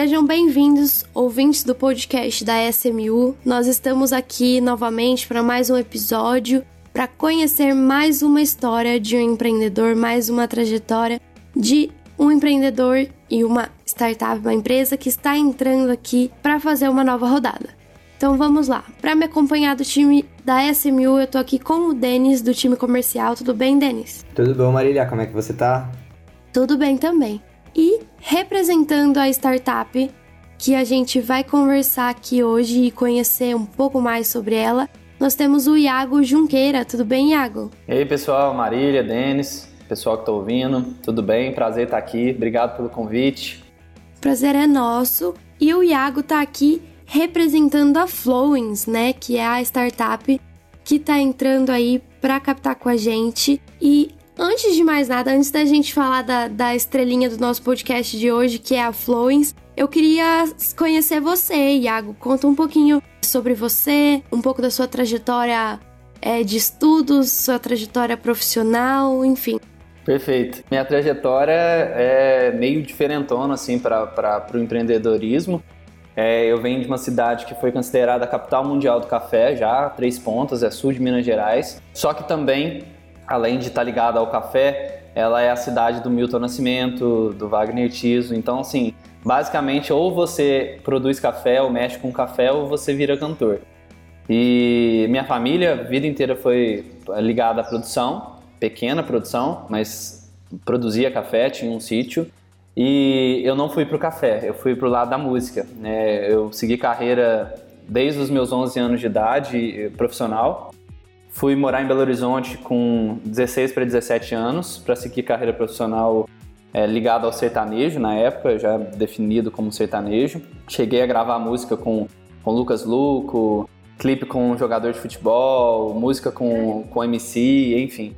Sejam bem-vindos, ouvintes do podcast da SMU. Nós estamos aqui novamente para mais um episódio para conhecer mais uma história de um empreendedor, mais uma trajetória de um empreendedor e uma startup, uma empresa que está entrando aqui para fazer uma nova rodada. Então vamos lá. Para me acompanhar do time da SMU, eu tô aqui com o Denis do time comercial. Tudo bem, Denis? Tudo bom, Marília? Como é que você tá? Tudo bem também. E representando a startup que a gente vai conversar aqui hoje e conhecer um pouco mais sobre ela, nós temos o Iago Junqueira. Tudo bem, Iago? E aí, pessoal, Marília, Denis, pessoal que está ouvindo, tudo bem? Prazer estar aqui, obrigado pelo convite. Prazer é nosso. E o Iago está aqui representando a Flowings, né, que é a startup que está entrando aí para captar com a gente. E antes de mais nada, antes da gente falar da, da estrelinha do nosso podcast de hoje, que é a Flowings, eu queria conhecer você, Iago. Conta um pouquinho sobre você, um pouco da sua trajetória é, de estudos, sua trajetória profissional, enfim. Perfeito. Minha trajetória é meio diferentona assim para o empreendedorismo. É, eu venho de uma cidade que foi considerada a capital mundial do café já, Três Pontas, é sul de Minas Gerais. Só que também, além de estar ligada ao café, ela é a cidade do Milton Nascimento, do Wagner Tiso. Então, assim, basicamente, ou você produz café, ou mexe com café, ou você vira cantor. E minha família, a vida inteira foi ligada à produção, pequena produção, mas produzia café, tinha um sítio. E eu não fui para o café, eu fui para o lado da música. Né? Eu segui carreira desde os meus 11 anos de idade eh, profissional. Fui morar em Belo Horizonte com 16 para 17 anos para seguir carreira profissional é, ligado ao sertanejo na época, já definido como sertanejo. Cheguei a gravar música com, com Lucas Luco, clipe com um jogador de futebol, música com, com MC, enfim.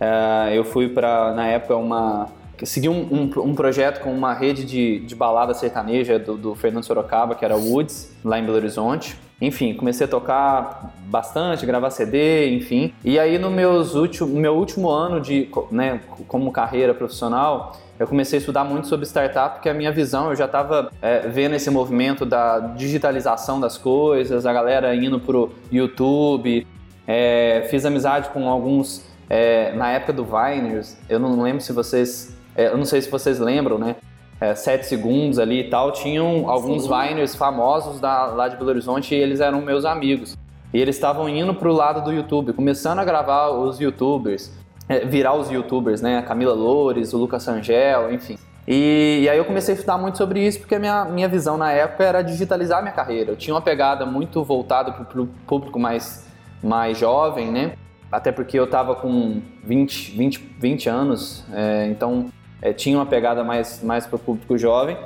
É, eu fui para, na época, uma segui um, um, um, projeto com uma rede de, de balada sertaneja do, do, Fernando Sorocaba, que era Woods, lá em Belo Horizonte. Enfim, comecei a tocar bastante, gravar CD, enfim. E aí no meus último, meu último ano de, né, como carreira profissional, eu comecei a estudar muito sobre startup, porque a minha visão, eu já estava é, vendo esse movimento da digitalização das coisas, a galera indo pro YouTube, é, fiz amizade com alguns é, na época do Viners, eu não lembro se vocês é, eu não sei se vocês lembram, né? É, sete segundos ali e tal, tinham alguns Sim. Viners famosos da, lá de Belo Horizonte e eles eram meus amigos. E eles estavam indo pro lado do YouTube, começando a gravar os YouTubers, é, virar os YouTubers, né? A Camila Loures, o Lucas Angel, enfim. E, e, aí eu comecei a estudar muito sobre isso porque a minha, minha visão na época era digitalizar minha carreira. Eu tinha uma pegada muito voltada para o público mais, mais jovem, né? Até porque eu estava com 20, 20, 20 anos, é, então é, tinha uma pegada mais, mais para o público jovem.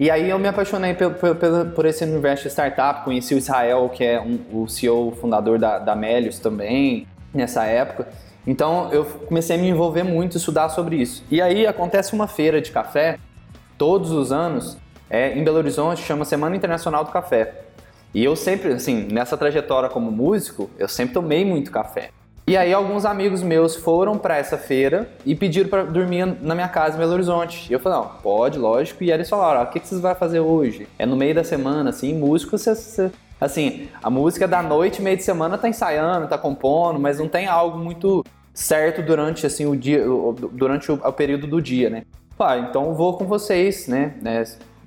E aí eu me apaixonei por, por, por, esse universo de startup, conheci o Israel, que é um, o CEO fundador da, da Melius também, nessa época. Então eu comecei a me envolver muito, estudar sobre isso. E aí acontece uma feira de café, todos os anos, é, em Belo Horizonte, chama Semana Internacional do Café. E eu sempre, assim, nessa trajetória como músico, eu sempre tomei muito café. E aí alguns amigos meus foram para essa feira e pediram para dormir na minha casa em Belo Horizonte. E eu falei, não, pode, lógico. E aí eles falaram, ah, o que, que vocês vão fazer hoje? É no meio da semana, assim, músico, você, você... assim, a música da noite, meio de semana tá ensaiando, tá compondo, mas não tem algo muito certo durante, assim, o dia, durante o, o período do dia, né? Ah, então vou com vocês, né? né?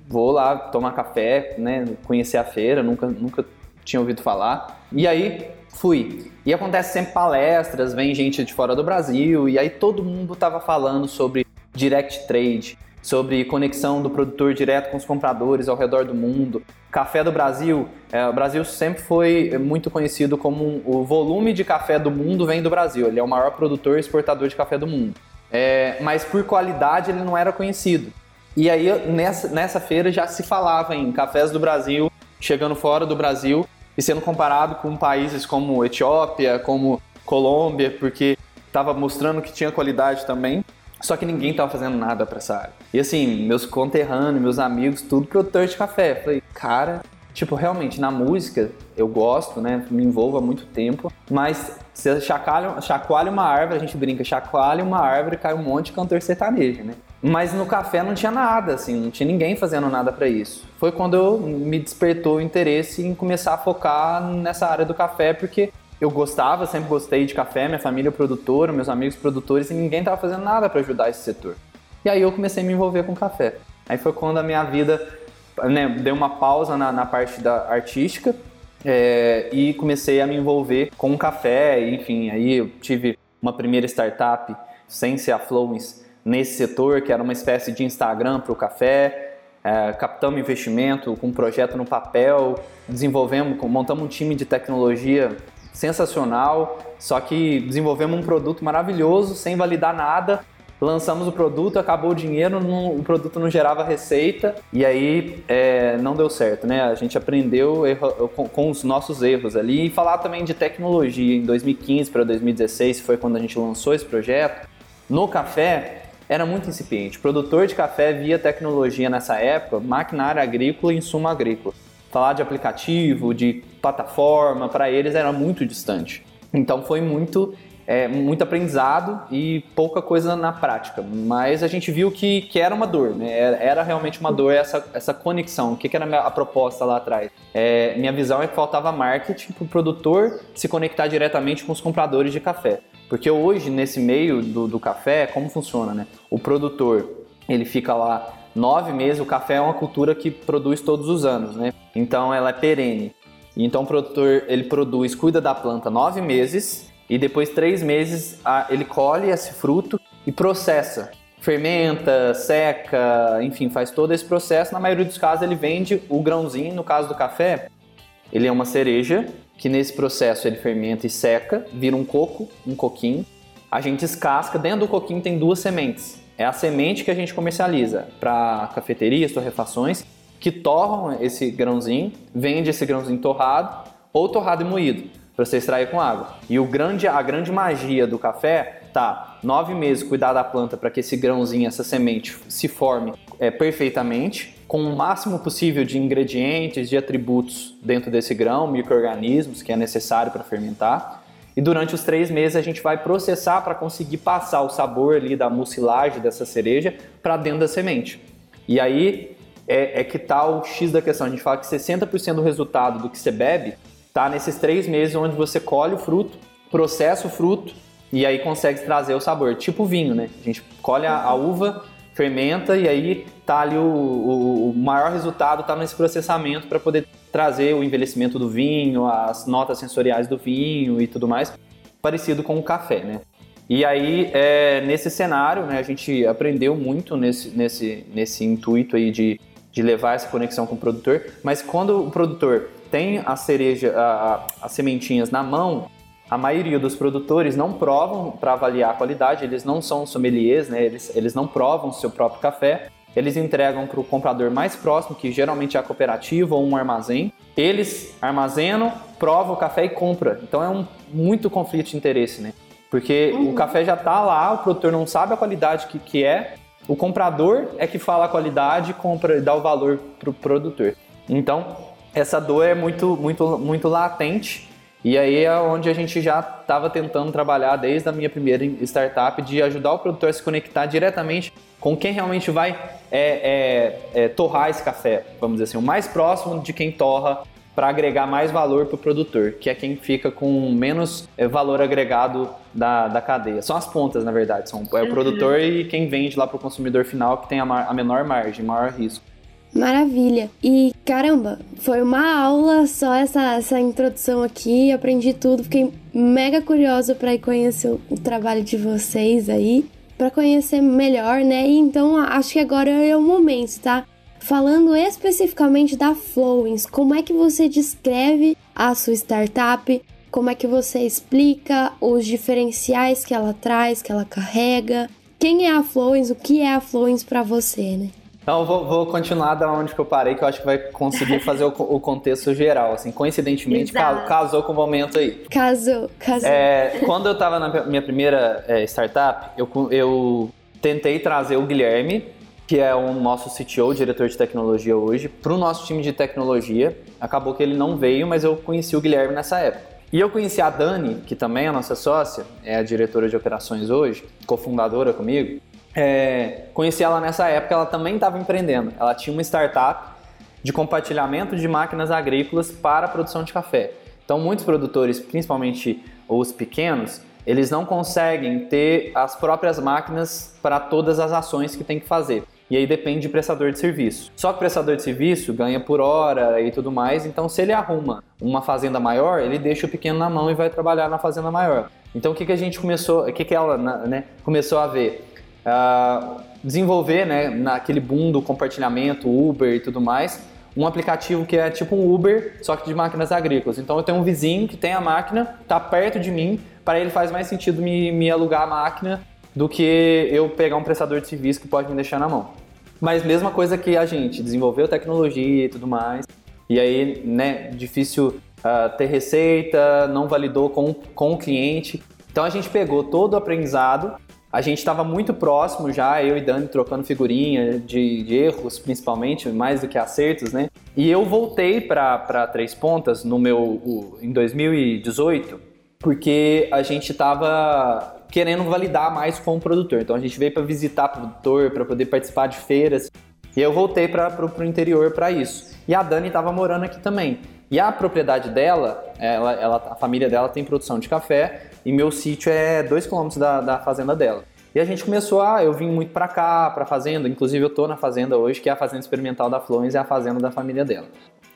Vou lá tomar café, né? Conhecer a feira, nunca, nunca tinha ouvido falar. E aí Fui. E acontece sempre palestras, vem gente de fora do Brasil, e aí todo mundo estava falando sobre direct trade, sobre conexão do produtor direto com os compradores ao redor do mundo. Café do Brasil, é, o Brasil sempre foi muito conhecido como o volume de café do mundo vem do Brasil. Ele é o maior produtor e exportador de café do mundo. É, mas por qualidade ele não era conhecido. E aí nessa, nessa feira já se falava em cafés do Brasil chegando fora do Brasil e sendo comparado com países como Etiópia, como Colômbia, porque estava mostrando que tinha qualidade também. Só que ninguém estava fazendo nada para essa área. E assim, meus conterrâneos, meus amigos, tudo produtor de café. Falei, cara, tipo, realmente, na música eu gosto, né? Me envolvo há muito tempo, mas você chacoalha, chacoalha uma árvore, a gente brinca, chacoalha uma árvore, cai um monte de cantor sertanejo, né? Mas no café não tinha nada, assim, não tinha ninguém fazendo nada para isso. Foi quando eu me despertou o interesse em começar a focar nessa área do café, porque eu gostava, sempre gostei de café, minha família é produtora, meus amigos produtores, e ninguém estava fazendo nada para ajudar esse setor. E aí eu comecei a me envolver com café. Aí foi quando a minha vida né, deu uma pausa na, na parte da artística é, e comecei a me envolver com café, enfim, aí eu tive uma primeira startup sem ser a Flowens nesse setor, que era uma espécie de Instagram para o café. É, captamos investimento com um projeto no papel, desenvolvemos, montamos um time de tecnologia sensacional, só que desenvolvemos um produto maravilhoso sem validar nada. Lançamos o produto, acabou o dinheiro, não, o produto não gerava receita e aí é, não deu certo, né? A gente aprendeu erro, com, com, os nossos erros ali e falar também de tecnologia. Em 2015 para 2016 foi quando a gente lançou esse projeto. No café, era muito incipiente. produtor de café via tecnologia nessa época, maquinária agrícola e insumo agrícola. Falar de aplicativo, de plataforma, para eles era muito distante. Então foi muito, é, muito aprendizado e pouca coisa na prática. Mas a gente viu que, que era uma dor, né? era realmente uma dor essa, essa conexão. O que, que era a proposta lá atrás? É, minha visão é que faltava marketing para o produtor se conectar diretamente com os compradores de café. Porque hoje, nesse meio do, do café, como funciona, né? O produtor, ele fica lá nove meses, o café é uma cultura que produz todos os anos, né? Então ela é perene. Então o produtor, ele produz, cuida da planta nove meses e depois três meses ele colhe esse fruto e processa. Fermenta, seca, enfim, faz todo esse processo. Na maioria dos casos ele vende o grãozinho, no caso do café, ele é uma cereja que nesse processo ele fermenta e seca, vira um coco, um coquinho. A gente escasca, dentro do coquinho tem duas sementes. É a semente que a gente comercializa para cafeterias, torrefações, que torram esse grãozinho, vende esse grãozinho torrado ou torrado e moído para você extrair com água. E o grande, a grande magia do café tá nove meses cuidar da planta para que esse grãozinho, essa semente se forme é, perfeitamente com o máximo possível de ingredientes, de atributos dentro desse grão, micro-organismos que é necessário para fermentar. E durante os três meses a gente vai processar para conseguir passar o sabor ali da mucilagem dessa cereja para dentro da semente. E aí é, é que está o X da questão. A gente fala que 60% do resultado do que você bebe está nesses três meses onde você colhe o fruto, processa o fruto e aí consegue trazer o sabor. Tipo vinho, né? A gente colhe a, a uva, fermenta e aí tá ali o, o, o maior resultado está nesse processamento para poder trazer o envelhecimento do vinho, as notas sensoriais do vinho e tudo mais, parecido com o café, né? E aí, é, nesse cenário, né, a gente aprendeu muito nesse, nesse, nesse intuito aí de, de levar essa conexão com o produtor, mas quando o produtor tem a cereja, a, a, as sementinhas na mão, a maioria dos produtores não provam para avaliar a qualidade, eles não são sommeliers, né? eles, eles não provam seu próprio café, eles entregam para o comprador mais próximo, que geralmente é a cooperativa ou um armazém. Eles armazenam, provam o café e compra. Então é um muito conflito de interesse, né? Porque uhum. o café já está lá, o produtor não sabe a qualidade que, que é, o comprador é que fala a qualidade e compra, dá o valor para o produtor. Então essa dor é muito, muito, muito latente e aí é onde a gente já estava tentando trabalhar desde a minha primeira startup de ajudar o produtor a se conectar diretamente com quem realmente vai é, é, é, torrar esse café, vamos dizer assim, o mais próximo de quem torra para agregar mais valor para o produtor, que é quem fica com menos é, valor agregado da, da cadeia. São as pontas, na verdade, são é o produtor e quem vende lá para o consumidor final que tem a, a menor margem, maior risco. Maravilha. E caramba, foi uma aula só essa, essa introdução aqui. Aprendi tudo, fiquei mega curiosa para ir conhecer o, trabalho de vocês aí, para conhecer melhor, né? E então acho que agora é o momento, tá? Falando especificamente da Flowings, como é que você descreve a sua startup? Como é que você explica os diferenciais que ela traz, que ela carrega? Quem é a Flowings? O que é a Flowings para você, né? Então, vou, vou, continuar da onde que eu parei, que eu acho que vai conseguir fazer o, o, contexto geral. Assim, coincidentemente, Exato. casou com o momento aí. Casou, casou. É, quando eu estava na minha primeira é, startup, eu, eu tentei trazer o Guilherme, que é o nosso CTO, diretor de tecnologia hoje, para o nosso time de tecnologia. Acabou que ele não veio, mas eu conheci o Guilherme nessa época. E eu conheci a Dani, que também é a nossa sócia, é a diretora de operações hoje, cofundadora comigo é, conheci ela nessa época, ela também estava empreendendo. Ela tinha uma startup de compartilhamento de máquinas agrícolas para a produção de café. Então, muitos produtores, principalmente os pequenos, eles não conseguem ter as próprias máquinas para todas as ações que tem que fazer. E aí depende de prestador de serviço. Só que o prestador de serviço ganha por hora e tudo mais, então se ele arruma uma fazenda maior, ele deixa o pequeno na mão e vai trabalhar na fazenda maior. Então o que, que a gente começou, o que, que ela né, começou a ver? Uh, desenvolver, né, naquele boom do compartilhamento, Uber e tudo mais, um aplicativo que é tipo um Uber, só que de máquinas agrícolas. Então eu tenho um vizinho que tem a máquina, está perto de mim, para ele faz mais sentido me, me alugar a máquina do que eu pegar um prestador de serviço que pode me deixar na mão. Mas mesma coisa que a gente desenvolveu tecnologia e tudo mais, e aí, né, difícil uh, ter receita, não validou com, com o cliente. Então a gente pegou todo o aprendizado, a gente estava muito próximo já, eu e Dani trocando figurinha de, de, erros, principalmente, mais do que acertos, né? E eu voltei para Três Pontas no meu, o, em 2018, porque a gente estava querendo validar mais com o produtor. Então a gente veio para visitar o produtor, para poder participar de feiras. E eu voltei para o interior para isso. E a Dani estava morando aqui também. E a propriedade dela, ela, ela, a família dela tem produção de café e meu sítio é 2 km da, da fazenda dela. E a gente começou a, eu vim muito para cá, para fazenda, inclusive eu tô na fazenda hoje, que é a fazenda experimental da Flores, é a fazenda da família dela.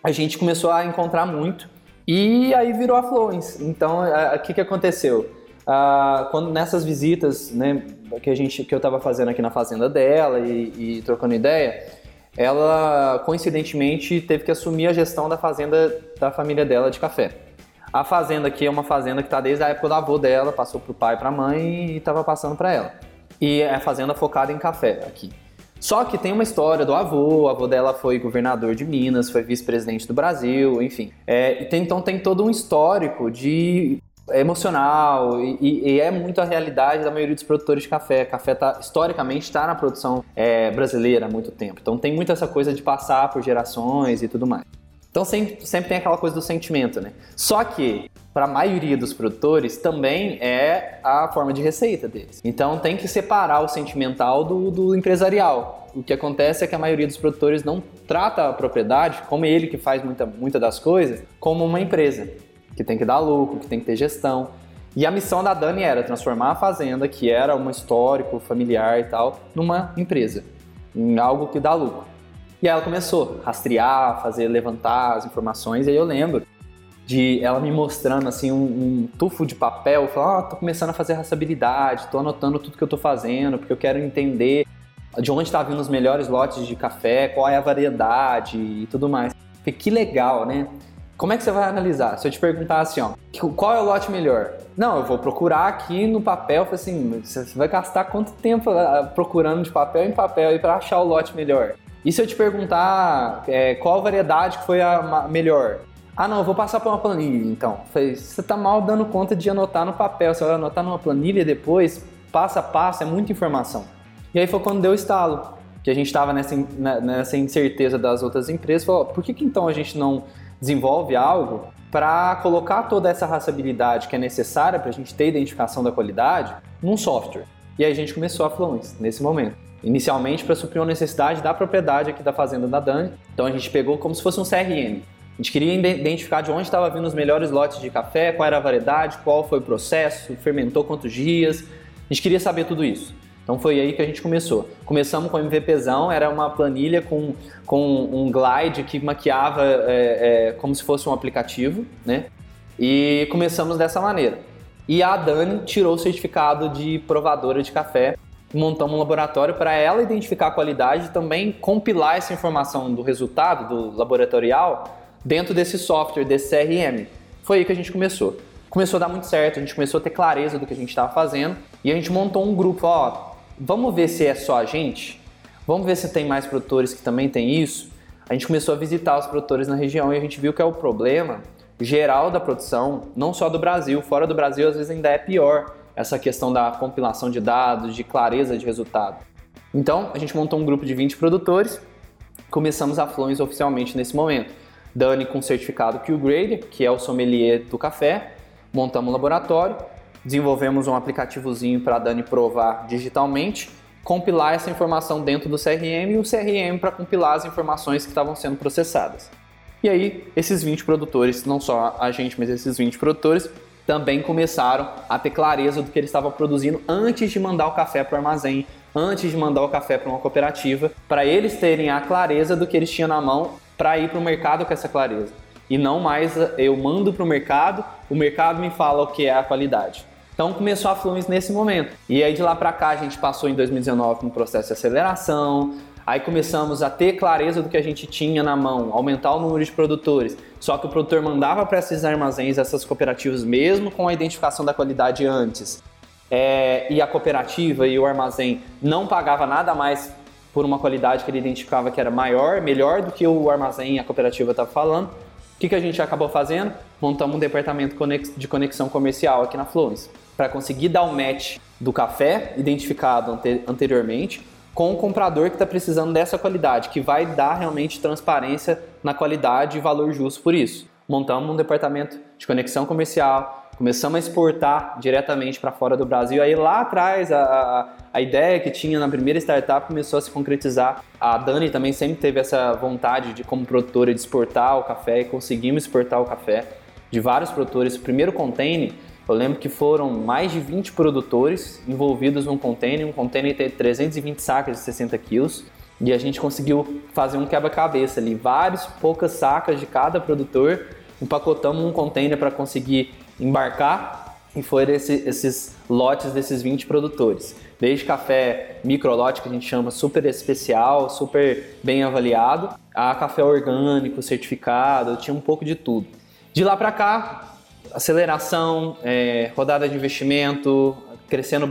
A gente começou a encontrar muito e aí virou a Flores. Então, o que que aconteceu? Quando nessas visitas, né, que a gente, que eu estava fazendo aqui na fazenda dela e, e, trocando ideia, ela coincidentemente teve que assumir a gestão da fazenda da família dela de café. A fazenda aqui é uma fazenda que está desde a época do avô dela, passou para o pai, para a mãe e estava passando para ela. E é fazenda focada em café aqui. Só que tem uma história do avô, o avô dela foi governador de Minas, foi vice-presidente do Brasil, enfim. É, então tem todo um histórico de emocional e, e, é muito a realidade da maioria dos produtores de café. Café tá, historicamente está na produção é, brasileira há muito tempo. Então tem muito essa coisa de passar por gerações e tudo mais. Então sempre, sempre tem aquela coisa do sentimento, né? Só que para a maioria dos produtores também é a forma de receita deles. Então tem que separar o sentimental do, do empresarial. O que acontece é que a maioria dos produtores não trata a propriedade, como ele que faz muita, muita das coisas, como uma empresa que tem que dar lucro, que tem que ter gestão. E a missão da Dani era transformar a fazenda, que era um histórico familiar e tal, numa empresa, em algo que dá lucro. E aí ela começou a rastrear, fazer levantar as informações, e aí eu lembro de ela me mostrando assim um, um tufo de papel, falando, ah, tô começando a fazer rastreabilidade, tô anotando tudo que eu tô fazendo, porque eu quero entender de onde está vindo os melhores lotes de café, qual é a variedade e tudo mais. Falei, que legal, né? Como é que você vai analisar? Se eu te perguntar assim, ó, qual é o lote melhor? Não, eu vou procurar aqui no papel, assim, você vai gastar quanto tempo ah, procurando de papel em papel para achar o lote melhor? E se eu te perguntar é, qual variedade foi a melhor? Ah, não, eu vou passar por uma planilha, então. Você está mal dando conta de anotar no papel, você vai anotar numa planilha depois, passo a passo, é muita informação. E aí foi quando deu o estalo, que a gente estava nessa, nessa incerteza das outras empresas, falou, por que, que então a gente não desenvolve algo para colocar toda essa raçabilidade que é necessária para a gente ter identificação da qualidade num software. E aí a gente começou a Fluence nesse momento. Inicialmente para suprir uma necessidade da propriedade aqui da fazenda da Dani. Então a gente pegou como se fosse um CRM. A gente queria identificar de onde estava vindo os melhores lotes de café, qual era a variedade, qual foi o processo, fermentou quantos dias. A gente queria saber tudo isso. Então foi aí que a gente começou. Começamos com o MVPzão, era uma planilha com, com um glide que maquiava é, é, como se fosse um aplicativo, né? E começamos dessa maneira. E a Dani tirou o certificado de provadora de café, montamos um laboratório para ela identificar a qualidade e também compilar essa informação do resultado do laboratorial dentro desse software, desse CRM. Foi aí que a gente começou. Começou a dar muito certo, a gente começou a ter clareza do que a gente estava fazendo e a gente montou um grupo, ó, vamos ver se é só a gente? Vamos ver se tem mais produtores que também tem isso? A gente começou a visitar os produtores na região e a gente viu que é o problema geral da produção, não só do Brasil, fora do Brasil às vezes ainda é pior essa questão da compilação de dados, de clareza de resultado. Então, a gente montou um grupo de 20 produtores, começamos a Fluence oficialmente nesse momento. Dani com certificado Q-Grade, que é o sommelier do café, montamos um laboratório, desenvolvemos um aplicativozinho para a Dani provar digitalmente compilar essa informação dentro do CRM e o CRM para compilar as informações que estavam sendo processadas. E aí, esses 20 produtores, não só a gente, mas esses 20 produtores, também começaram a ter clareza do que eles estavam produzindo antes de mandar o café para o armazém, antes de mandar o café para uma cooperativa, para eles terem a clareza do que eles tinham na mão para ir para o mercado com essa clareza. E não mais eu mando para o mercado, o mercado me fala o que é a qualidade. Então começou a Fluence nesse momento. E aí de lá para cá a gente passou em 2019 no processo de aceleração, Aí começamos a ter clareza do que a gente tinha na mão, aumentar o número de produtores. Só que o produtor mandava para esses armazéns, essas cooperativas, mesmo com a identificação da qualidade antes. É, e a cooperativa e o armazém não pagava nada mais por uma qualidade que ele identificava que era maior, melhor do que o armazém e a cooperativa estava falando. O que, que a gente acabou fazendo? Montamos um departamento de conexão comercial aqui na Fluence para conseguir dar o match do café identificado anteriormente com o comprador que está precisando dessa qualidade, que vai dar realmente transparência na qualidade e valor justo por isso. Montamos um departamento de conexão comercial, começamos a exportar diretamente para fora do Brasil. Aí lá atrás a, a, a, ideia que tinha na primeira startup começou a se concretizar. A Dani também sempre teve essa vontade de, como produtora, de exportar o café e conseguimos exportar o café de vários produtores. O primeiro container eu lembro que foram mais de 20 produtores envolvidos num container. Um container tem 320 sacas de 60 quilos. E a gente conseguiu fazer um quebra-cabeça ali, várias poucas sacas de cada produtor, empacotamos um container para conseguir embarcar e foram esse, esses lotes desses 20 produtores. Desde café microlote, que a gente chama super especial, super bem avaliado, a café orgânico, certificado, tinha um pouco de tudo. De lá para cá, aceleração, é, rodada de investimento, crescendo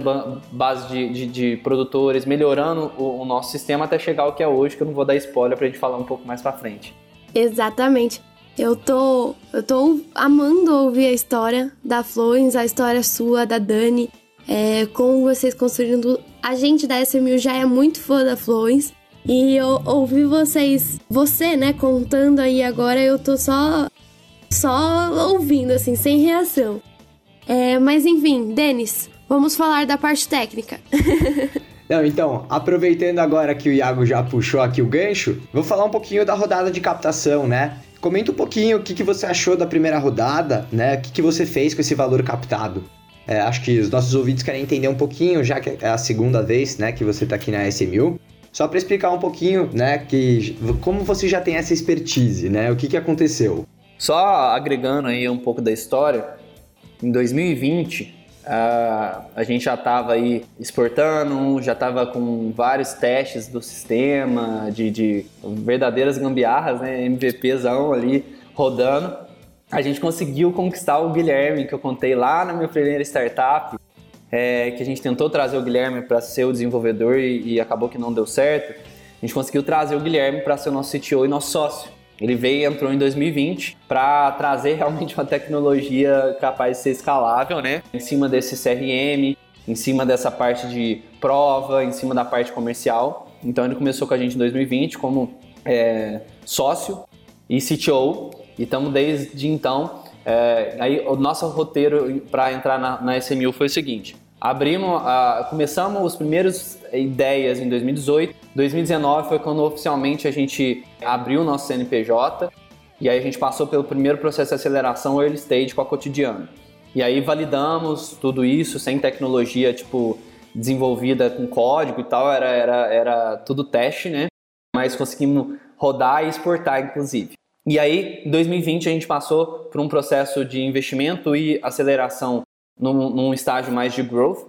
base de, de, de produtores, melhorando o, o, nosso sistema até chegar ao que é hoje, que eu não vou dar spoiler pra gente falar um pouco mais pra frente. Exatamente. Eu tô, eu tô amando ouvir a história da Florence, a história sua, da Dani, é, como vocês construindo. A gente da SMU já é muito fã da Florence. E eu ouvi vocês, você, né, contando aí agora, eu tô só só ouvindo, assim, sem reação. É, mas enfim, Denis, vamos falar da parte técnica. Não, então, aproveitando agora que o Iago já puxou aqui o gancho, vou falar um pouquinho da rodada de captação, né? Comenta um pouquinho o que, que você achou da primeira rodada, né? O que, que você fez com esse valor captado. É, acho que os nossos ouvintes querem entender um pouquinho, já que é a segunda vez, né, que você está aqui na SMU. Só para explicar um pouquinho, né, que como você já tem essa expertise, né? O que, que aconteceu? Só agregando aí um pouco da história, em 2020 a, a gente já estava aí exportando, já estava com vários testes do sistema, de, de verdadeiras gambiarras, né, MVPzão ali rodando. A gente conseguiu conquistar o Guilherme, que eu contei lá na minha primeira startup, é, que a gente tentou trazer o Guilherme para ser o desenvolvedor e, e acabou que não deu certo. A gente conseguiu trazer o Guilherme para ser o nosso CTO e nosso sócio. Ele veio e entrou em 2020 para trazer realmente uma tecnologia capaz de ser escalável, né? Em cima desse CRM, em cima dessa parte de prova, em cima da parte comercial. Então ele começou com a gente em 2020 como é, sócio e CTO e estamos desde então. É, aí o nosso roteiro para entrar na, na SMU foi o seguinte: abrimos, começamos os primeiros ideias em 2018 2019 foi quando oficialmente a gente abriu o nosso CNPJ e aí a gente passou pelo primeiro processo de aceleração early stage com a cotidiano. E aí validamos tudo isso sem tecnologia, tipo, desenvolvida com código e tal, era, era, era tudo teste, né? Mas conseguimos rodar e exportar, inclusive. E aí, em 2020, a gente passou por um processo de investimento e aceleração num, num estágio mais de growth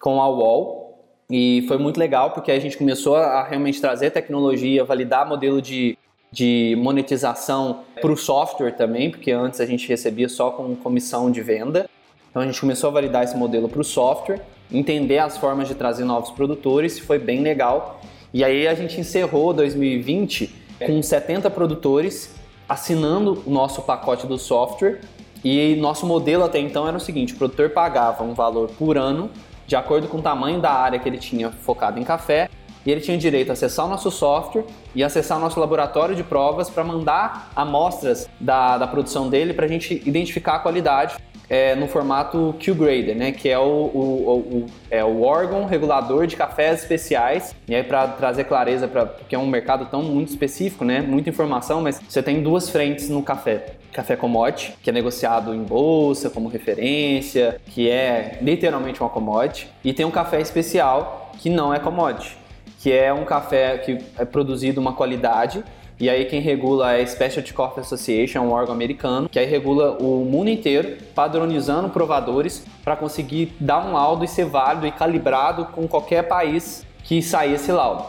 com a Wall, e foi muito legal porque a gente começou a realmente trazer tecnologia, validar modelo de, de monetização para o software também, porque antes a gente recebia só com comissão de venda. Então a gente começou a validar esse modelo para o software, entender as formas de trazer novos produtores, foi bem legal. E aí a gente encerrou 2020 com 70 produtores assinando o nosso pacote do software. E nosso modelo até então era o seguinte: o produtor pagava um valor por ano de acordo com o tamanho da área que ele tinha focado em café, e ele tinha direito a acessar o nosso software e acessar o nosso laboratório de provas para mandar amostras da, da produção dele para a gente identificar a qualidade é, no formato Q-Grader, né, que é o, o, o, é o órgão regulador de cafés especiais, e aí para trazer clareza, pra, porque é um mercado tão muito específico, né, muita informação, mas você tem duas frentes no café. Café commodity, que é negociado em bolsa como referência, que é literalmente uma commodity, e tem um café especial que não é commodity, que é um café que é produzido uma qualidade e aí quem regula é a Specialty Coffee Association, um órgão americano, que aí regula o mundo inteiro, padronizando provadores para conseguir dar um laudo e ser válido e calibrado com qualquer país que sair esse laudo.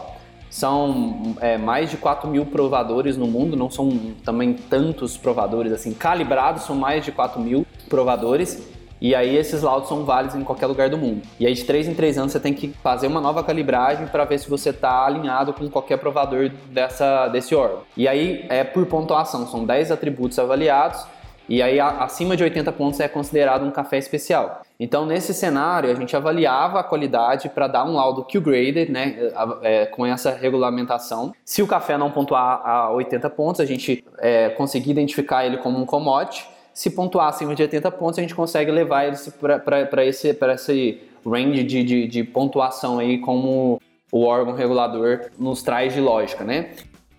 São é, mais de 4 mil provadores no mundo, não são também tantos provadores assim, calibrados são mais de 4 mil provadores e aí esses laudos são válidos em qualquer lugar do mundo. E aí de 3 em 3 anos você tem que fazer uma nova calibragem para ver se você está alinhado com qualquer provador dessa, desse órgão. E aí é por pontuação, são 10 atributos avaliados e aí acima de 80 pontos é considerado um café especial. Então nesse cenário a gente avaliava a qualidade para dar um laudo Q-graded, né, é, com essa regulamentação. Se o café não pontuar a 80 pontos, a gente é, identificar ele como um commodity se pontuar acima de 80 pontos, a gente consegue levar eles para esse, esse range de, de, de, pontuação aí como o órgão regulador nos traz de lógica, né?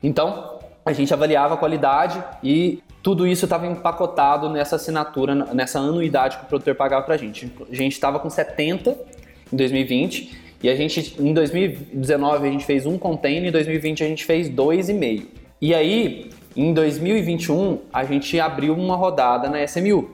Então, a gente avaliava a qualidade e tudo isso estava empacotado nessa assinatura, nessa anuidade que o produtor pagava para a gente. A gente estava com 70 em 2020 e a gente, em 2019 a gente fez um container, em 2020 a gente fez dois e meio. E aí, em 2021, a gente abriu uma rodada na SMU.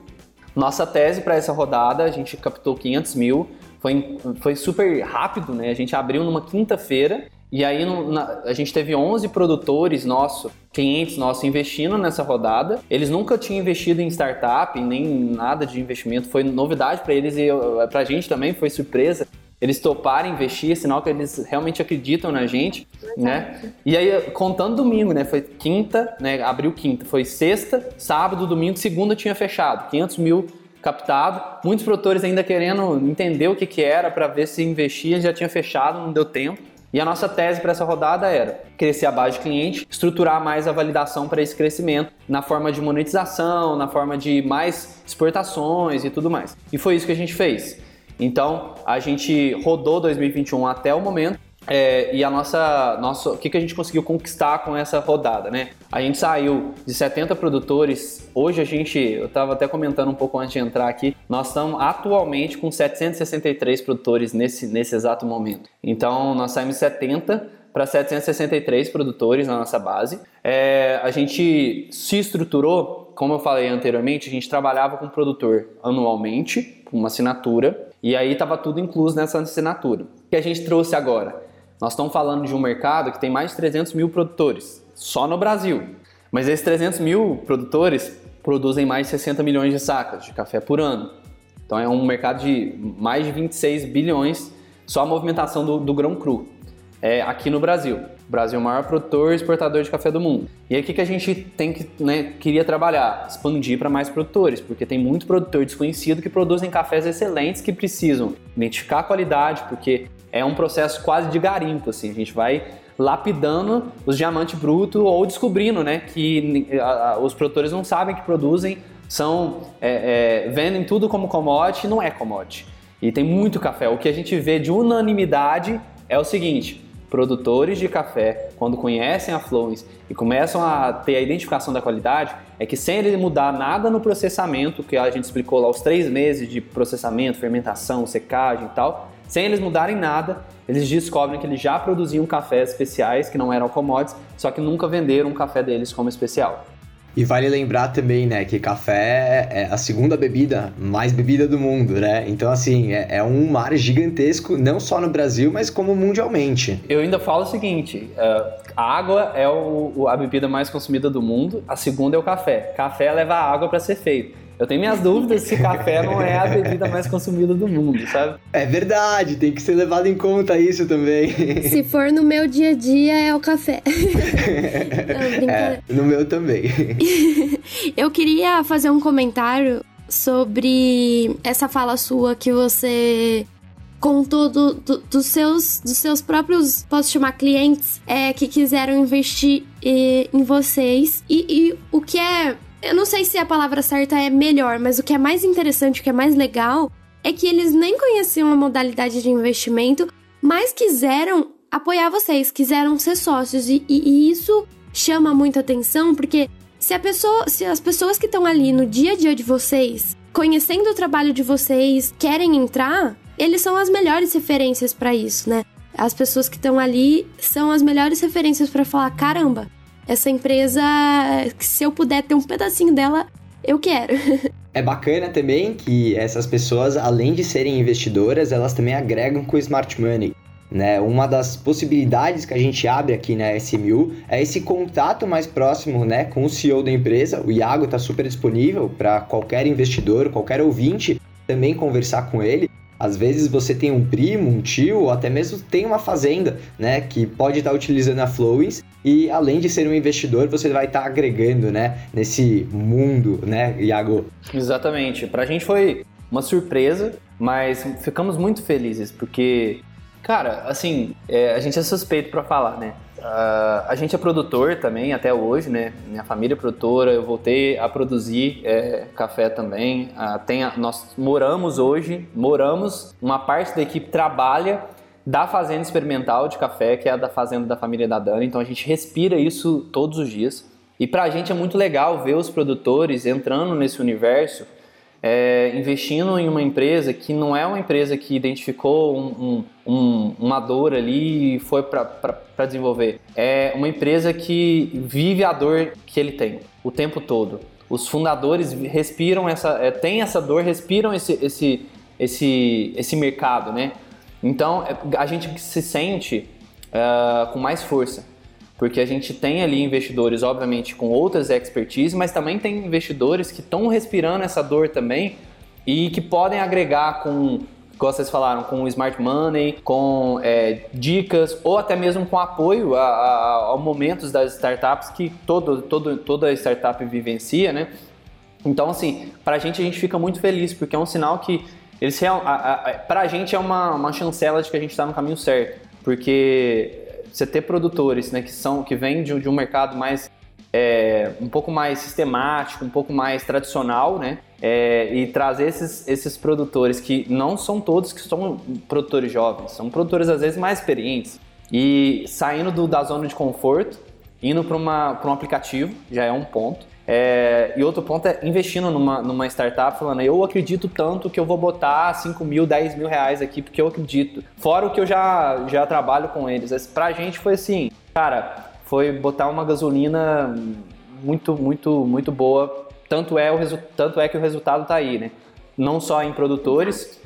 Nossa tese para essa rodada, a gente captou 500 mil, foi, foi super rápido, né? A gente abriu numa quinta-feira e aí na, a gente teve 11 produtores nossos, clientes nossos investindo nessa rodada. Eles nunca tinham investido em startup, nem nada de investimento, foi novidade para eles e para a gente também foi surpresa eles toparem investir, é sinal que eles realmente acreditam na gente, Exato. né? E aí, contando domingo, né? Foi quinta, né? Abriu quinta, foi sexta, sábado, domingo, segunda tinha fechado, 500 mil captado. Muitos produtores ainda querendo entender o que, que era para ver se investia, já tinha fechado, não deu tempo. E a nossa tese para essa rodada era crescer a base de cliente, estruturar mais a validação para esse crescimento na forma de monetização, na forma de mais exportações e tudo mais. E foi isso que a gente fez. Então, a gente rodou 2021 até o momento. É, e a nossa, nossa, o que, que a gente conseguiu conquistar com essa rodada, né? A gente saiu de 70 produtores, hoje a gente, eu estava até comentando um pouco antes de entrar aqui, nós estamos atualmente com 763 produtores nesse, nesse exato momento. Então, nós saímos de 70 para 763 produtores na nossa base. É, a gente se estruturou, como eu falei anteriormente, a gente trabalhava com produtor anualmente, com uma assinatura, e aí estava tudo incluso nessa assinatura. O que a gente trouxe agora? Nós estamos falando de um mercado que tem mais de 300 mil produtores, só no Brasil. Mas esses 300 mil produtores produzem mais de 60 milhões de sacas de café por ano. Então é um mercado de mais de 26 bilhões só a movimentação do, do grão cru é, aqui no Brasil. Brasil é o maior produtor e exportador de café do mundo. E aí o que, que a gente tem que, né, queria trabalhar? Expandir para mais produtores, porque tem muito produtor desconhecido que produzem cafés excelentes que precisam identificar a qualidade, porque é um processo quase de garimpo, assim, a gente vai lapidando os diamantes brutos ou descobrindo, né, que a, a, os produtores não sabem que produzem, são é, é, vendem tudo como commodity, não é commodity. E tem muito café. O que a gente vê de unanimidade é o seguinte: produtores de café, quando conhecem a Flowens e começam a ter a identificação da qualidade, é que sem ele mudar nada no processamento, que a gente explicou lá os três meses de processamento, fermentação, secagem e tal, sem eles mudarem nada, eles descobrem que eles já produziam cafés especiais que não eram commodities, só que nunca venderam um café deles como especial. E vale lembrar também, né, que café é a segunda bebida mais bebida do mundo, né? Então, assim, é, é um mar gigantesco, não só no Brasil, mas como mundialmente. Eu ainda falo o seguinte: uh, a água é o, a bebida mais consumida do mundo, a segunda é o café. Café leva água para ser feito. Eu tenho minhas dúvidas se café não é a bebida mais consumida do mundo, sabe? É verdade, tem que ser levado em conta isso também. Se for no meu dia a dia, é o café. não, é, no meu também. Eu queria fazer um comentário sobre essa fala sua que você contou do, do, dos, seus, dos seus próprios, posso chamar clientes, é, que quiseram investir e, em vocês. E, e o que é eu não sei se a palavra certa é melhor, mas o que é mais interessante, o que é mais legal, é que eles nem conheciam a modalidade de investimento, mas quiseram apoiar vocês, quiseram ser sócios. E, e, isso chama muita atenção, porque se, a pessoa, se as pessoas que estão ali no dia a dia de vocês, conhecendo o trabalho de vocês, querem entrar, eles são as melhores referências para isso, né? As pessoas que estão ali são as melhores referências para falar: caramba, essa empresa, se eu puder ter um pedacinho dela, eu quero. É bacana também que essas pessoas, além de serem investidoras, elas também agregam com o smart money. Né? Uma das possibilidades que a gente abre aqui na SMU é esse contato mais próximo né, com o CEO da empresa. O Iago está super disponível para qualquer investidor, qualquer ouvinte também conversar com ele. Às vezes você tem um primo, um tio, ou até mesmo tem uma fazenda, né, que pode estar tá utilizando a Flowings e além de ser um investidor, você vai estar tá agregando, né, nesse mundo, né, Iago? Exatamente. Para a gente foi uma surpresa, mas ficamos muito felizes porque, cara, assim, é, a gente é suspeito para falar, né? Uh, a gente é produtor também até hoje, né? Minha família é produtora, eu voltei a produzir é, café também. Uh, tem a, nós moramos hoje, moramos, uma parte da equipe trabalha da fazenda experimental de café, que é a da fazenda da família da Dani, então a gente respira isso todos os dias. E pra gente é muito legal ver os produtores entrando nesse universo é, investindo em uma empresa que não é uma empresa que identificou um, um, uma dor ali e foi para desenvolver. É uma empresa que vive a dor que ele tem o tempo todo. Os fundadores respiram essa, é, têm essa dor, respiram esse, esse, esse, esse mercado, né? Então é, a gente se sente uh, com mais força porque a gente tem ali investidores, obviamente, com outras expertise, mas também tem investidores que estão respirando essa dor também e que podem agregar com, como vocês falaram, com smart money, com é, dicas ou até mesmo com apoio a, a, a, momentos das startups que todo, todo, toda startup vivencia, né? Então, assim, para a gente, a gente fica muito feliz, porque é um sinal que eles, para a gente é uma, uma chancela de que a gente está no caminho certo, porque você ter produtores né, que são que vêm de, de um mercado mais é, um pouco mais sistemático, um pouco mais tradicional, né? É, e trazer esses, esses produtores que não são todos que são produtores jovens, são produtores às vezes mais experientes e saindo do, da zona de conforto, indo para um aplicativo já é um ponto. É, e outro ponto é investindo numa, numa startup, falando, eu acredito tanto que eu vou botar 5 mil, 10 mil reais aqui, porque eu acredito. Fora o que eu já, já trabalho com eles. Pra gente foi assim, cara, foi botar uma gasolina muito, muito, muito boa. Tanto é, o tanto é que o resultado tá aí, né? Não só em produtores,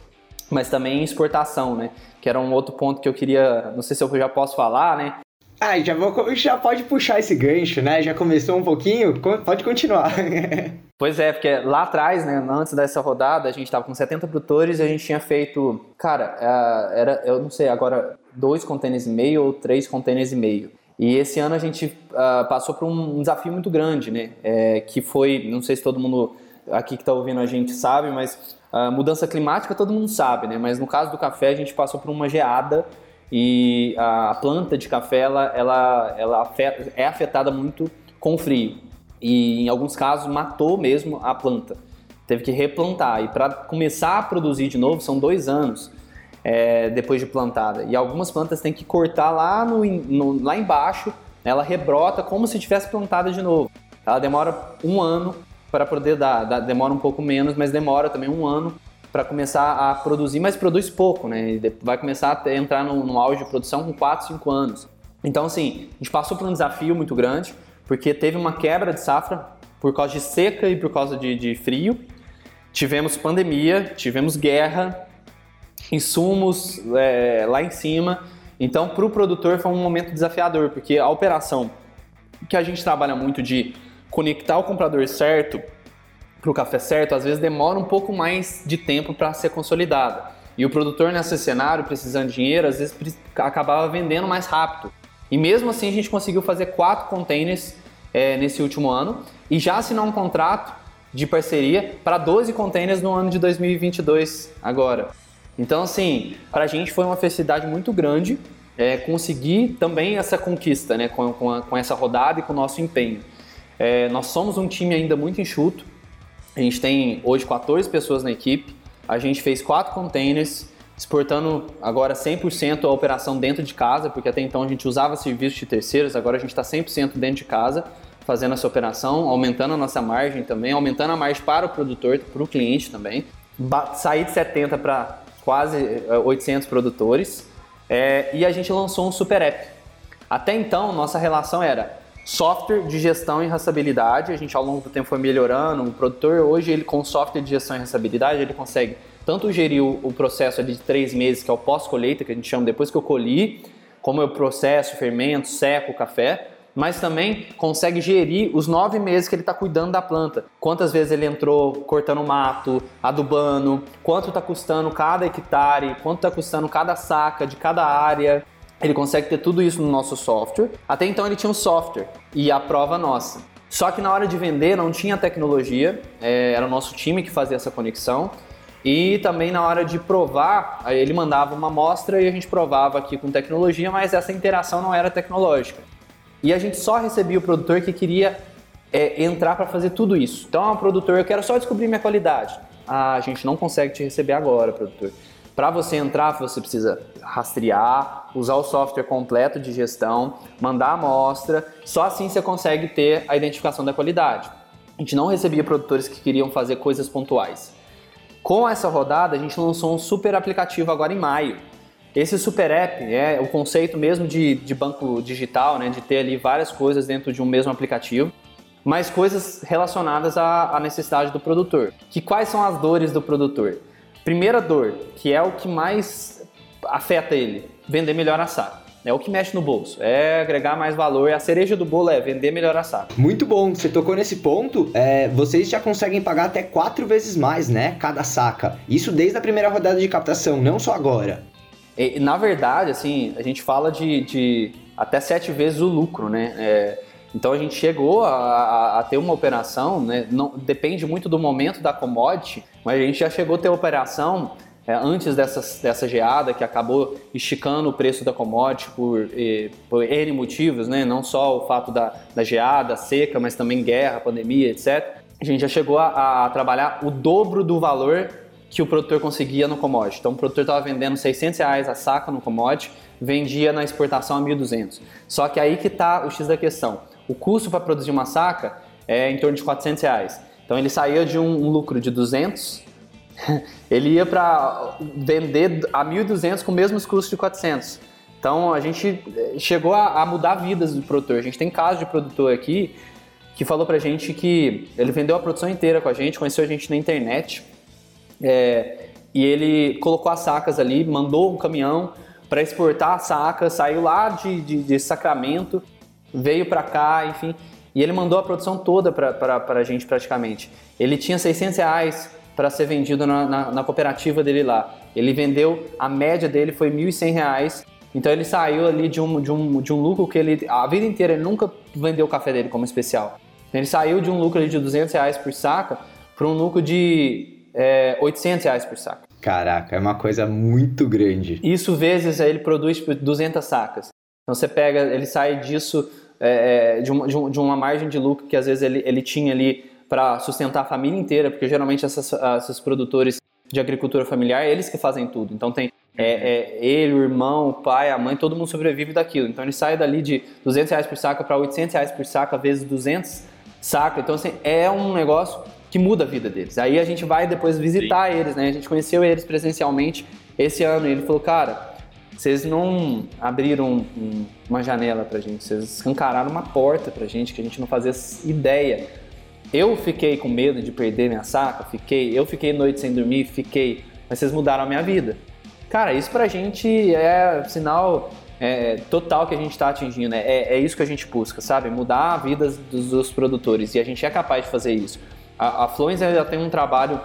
mas também em exportação, né? Que era um outro ponto que eu queria, não sei se eu já posso falar, né? Ah, já, vou, já pode puxar esse gancho, né? Já começou um pouquinho, pode continuar. Pois é, porque lá atrás, né, antes dessa rodada, a gente estava com 70 produtores e a gente tinha feito, cara, é, era, eu não sei, agora dois containers e meio ou três containers e meio. E esse ano a gente uh, passou por um desafio muito grande, né? É, que foi, não sei se todo mundo aqui que está ouvindo a gente sabe, mas uh, mudança climática todo mundo sabe, né? Mas no caso do café a gente passou por uma geada e a planta de café ela, ela, ela afeta, é afetada muito com o frio e em alguns casos matou mesmo a planta. Teve que replantar e para começar a produzir de novo são dois anos é, depois de plantada. E algumas plantas têm que cortar lá, no, no, lá embaixo, ela rebrota como se tivesse plantada de novo. Ela demora um ano para poder dar, demora um pouco menos, mas demora também um ano para começar a produzir, mas produz pouco, né? Vai começar a entrar no, no auge de produção com 4, 5 anos. Então, assim, a gente passou por um desafio muito grande, porque teve uma quebra de safra por causa de seca e por causa de, de frio. Tivemos pandemia, tivemos guerra, insumos é, lá em cima. Então, para o produtor foi um momento desafiador, porque a operação que a gente trabalha muito de conectar o comprador certo para o café certo, às vezes demora um pouco mais de tempo para ser consolidada. E o produtor nesse cenário, precisando de dinheiro, às vezes acabava vendendo mais rápido. E mesmo assim a gente conseguiu fazer quatro containers é, nesse último ano e já assinar um contrato de parceria para 12 containers no ano de 2022 agora. Então assim, para a gente foi uma felicidade muito grande é, conseguir também essa conquista, né, com, com, a, com essa rodada e com o nosso empenho. É, nós somos um time ainda muito enxuto. A gente tem hoje 14 pessoas na equipe. A gente fez quatro containers, exportando agora 100% a operação dentro de casa, porque até então a gente usava serviços de terceiros, agora a gente está 100% dentro de casa fazendo essa operação, aumentando a nossa margem também, aumentando a margem para o produtor, para o cliente também. Sair de 70 para quase 800 eh, produtores é, e a gente lançou um super app. Até então, nossa relação era software de gestão e rastreabilidade. A gente ao longo do tempo foi melhorando. O produtor hoje, ele com software de gestão e rastreabilidade, ele consegue tanto gerir o, o processo de três meses, que é o pós-colheita, que a gente chama depois que eu colhi, como eu processo, fermento, seco café, mas também consegue gerir os nove meses que ele está cuidando da planta. Quantas vezes ele entrou cortando mato, adubando, quanto está custando cada hectare, quanto está custando cada saca de cada área. Ele consegue ter tudo isso no nosso software. Até então ele tinha um software e a prova nossa. Só que na hora de vender não tinha tecnologia, é, era o nosso time que fazia essa conexão. E também na hora de provar, ele mandava uma amostra e a gente provava aqui com tecnologia, mas essa interação não era tecnológica. E a gente só recebia o produtor que queria é, entrar para fazer tudo isso. Então, ah, produtor, eu quero só descobrir minha qualidade. Ah, a gente não consegue te receber agora, produtor. Para você entrar, você precisa rastrear, usar o software completo de gestão, mandar a amostra. Só assim você consegue ter a identificação da qualidade. A gente não recebia produtores que queriam fazer coisas pontuais. Com essa rodada, a gente lançou um super aplicativo agora em maio. Esse super app é o conceito mesmo de, de banco digital, né, de ter ali várias coisas dentro de um mesmo aplicativo, mas coisas relacionadas à, necessidade do produtor. Que quais são as dores do produtor? Primeira dor, que é o que mais afeta ele, vender melhor a saco. É o que mexe no bolso, é agregar mais valor. A cereja do bolo é vender melhor a saco. Muito bom, você tocou nesse ponto. É, vocês já conseguem pagar até quatro vezes mais, né? Cada saca. Isso desde a primeira rodada de captação, não só agora. E, na verdade, assim, a gente fala de, de até sete vezes o lucro, né? É, então a gente chegou a, a, a, ter uma operação, né? Não, depende muito do momento da commodity, mas a gente já chegou a ter operação é, antes dessa, dessa geada que acabou esticando o preço da commodity por, por N motivos, né? não só o fato da, da geada, seca, mas também guerra, pandemia, etc. A gente já chegou a, a trabalhar o dobro do valor que o produtor conseguia no commodity. Então o produtor estava vendendo 600 reais a saca no commodity, vendia na exportação a 1.200. Só que aí que está o X da questão. O custo para produzir uma saca é em torno de 400 reais. Então ele saía de um, um lucro de 200 ele ia para vender a 1.200 com os mesmos custos de 400. Então a gente eh, chegou a, a, mudar vidas do produtor. A gente tem caso de produtor aqui que falou pra gente que ele vendeu a produção inteira com a gente, conheceu a gente na internet é, e ele colocou as sacas ali, mandou um caminhão para exportar a saca, saiu lá de, de, de Sacramento, veio para cá, enfim, e ele mandou a produção toda para a gente praticamente. Ele tinha 600 reais para ser vendido na, na, na, cooperativa dele lá. Ele vendeu, a média dele foi R$ 1.100, então ele saiu ali de um, de, um, de um lucro que ele, a vida inteira, ele nunca vendeu o café dele como especial. Ele saiu de um lucro de 200 reais por saca para um lucro de é, 800 reais por saca. Caraca, é uma coisa muito grande. Isso vezes ele produz 200 sacas. Então você pega, ele sai disso é, é de, uma, de, uma margem de lucro que às vezes ele, ele tinha ali para sustentar a família inteira, porque geralmente essas, esses produtores de agricultura familiar, eles que fazem tudo. Então tem é, é, ele, o irmão, o pai, a mãe, todo mundo sobrevive daquilo. Então ele sai dali de 200 reais por saca para 800 reais por saca, vezes 200 saca. Então assim, é um negócio que muda a vida deles. Aí a gente vai depois visitar Sim. eles, né? A gente conheceu eles presencialmente esse ano e ele falou, cara, vocês não abriram um, uma janela pra gente, vocês escancararam uma porta pra gente que a gente não fazia ideia eu fiquei com medo de perder minha saca, fiquei, eu fiquei noite sem dormir, fiquei, mas vocês mudaram a minha vida. Cara, isso pra gente é sinal é, total que a gente está atingindo, né? é, é, isso que a gente busca, sabe? Mudar a vida dos, dos produtores e a gente é capaz de fazer isso. A, a já tem um trabalho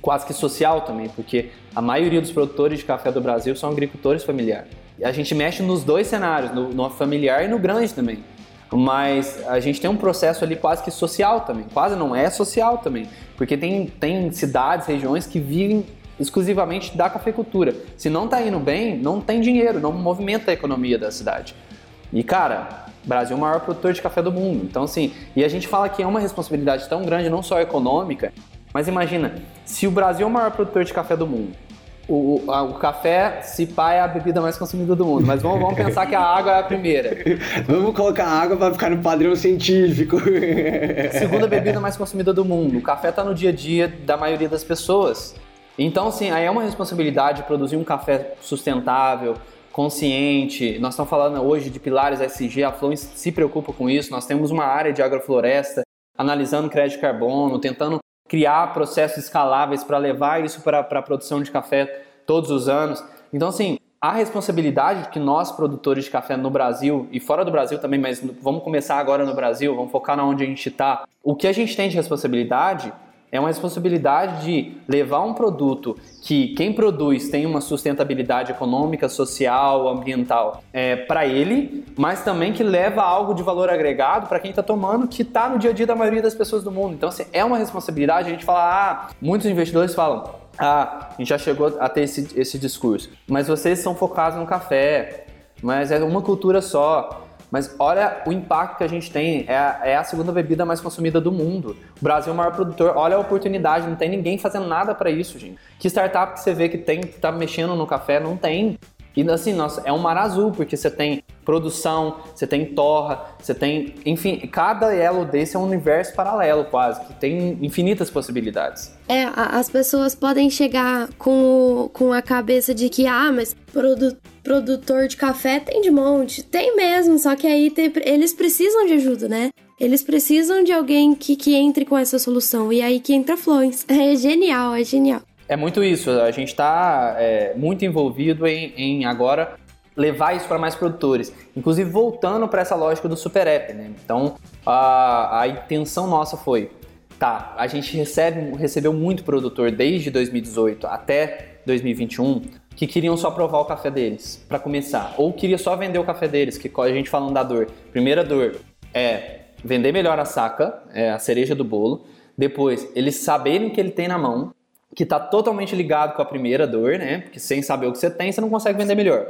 quase que social também, porque a maioria dos produtores de café do Brasil são agricultores familiares. A gente mexe nos dois cenários, no, no familiar e no grande também mas a gente tem um processo ali quase que social também, quase não é social também, porque tem, tem cidades, regiões que vivem exclusivamente da cafeicultura. Se não está indo bem, não tem dinheiro, não movimenta a economia da cidade. E, cara, Brasil é o maior produtor de café do mundo. Então, assim, e a gente fala que é uma responsabilidade tão grande, não só econômica, mas imagina, se o Brasil é o maior produtor de café do mundo, o, a, o café, se pá, é a bebida mais consumida do mundo. Mas vamos, vamos pensar que a água é a primeira. vamos colocar a água para ficar no padrão científico. Segunda bebida mais consumida do mundo. O café está no dia a dia da maioria das pessoas. Então, assim, aí é uma responsabilidade produzir um café sustentável, consciente. Nós estamos falando hoje de pilares SG, a Fluence se preocupa com isso. Nós temos uma área de agrofloresta analisando crédito de carbono, tentando criar processos escaláveis para levar isso para a produção de café todos os anos. Então, assim, a responsabilidade que nós, produtores de café no Brasil e fora do Brasil também, mas vamos começar agora no Brasil, vamos focar na onde a gente está. O que a gente tem de responsabilidade é uma responsabilidade de levar um produto que quem produz tem uma sustentabilidade econômica, social, ambiental é, para ele, mas também que leva algo de valor agregado para quem está tomando, que está no dia a dia da maioria das pessoas do mundo. Então, assim, é uma responsabilidade. A gente fala, ah, muitos investidores falam, ah, a gente já chegou a ter esse, esse discurso, mas vocês são focados no café, mas é uma cultura só. Mas olha o impacto que a gente tem. É a, é a, segunda bebida mais consumida do mundo. O Brasil é o maior produtor. Olha a oportunidade. Não tem ninguém fazendo nada para isso, gente. Que startup que você vê que tem que tá mexendo no café? Não tem. E assim, nossa, é um mar azul, porque você tem produção, você tem torra, você tem. Enfim, cada elo desse é um universo paralelo, quase, que tem infinitas possibilidades. É, as pessoas podem chegar com, com a cabeça de que, ah, mas produ, produtor de café tem de monte. Tem mesmo, só que aí tem, eles precisam de ajuda, né? Eles precisam de alguém que, que entre com essa solução. E aí que entra Flores. É genial, é genial. É muito isso. A gente está é, muito envolvido em, em agora levar isso para mais produtores. Inclusive voltando para essa lógica do super app, né? Então a, a intenção nossa foi, tá, a gente recebe, recebeu muito produtor desde 2018 até 2021 que queriam só provar o café deles para começar, ou queria só vender o café deles, que a gente falando da dor. Primeira dor é vender melhor a saca, é a cereja do bolo. Depois, eles saberem que ele tem na mão, que está totalmente ligado com a primeira dor, né? Porque sem saber o que você tem, você não consegue vender melhor.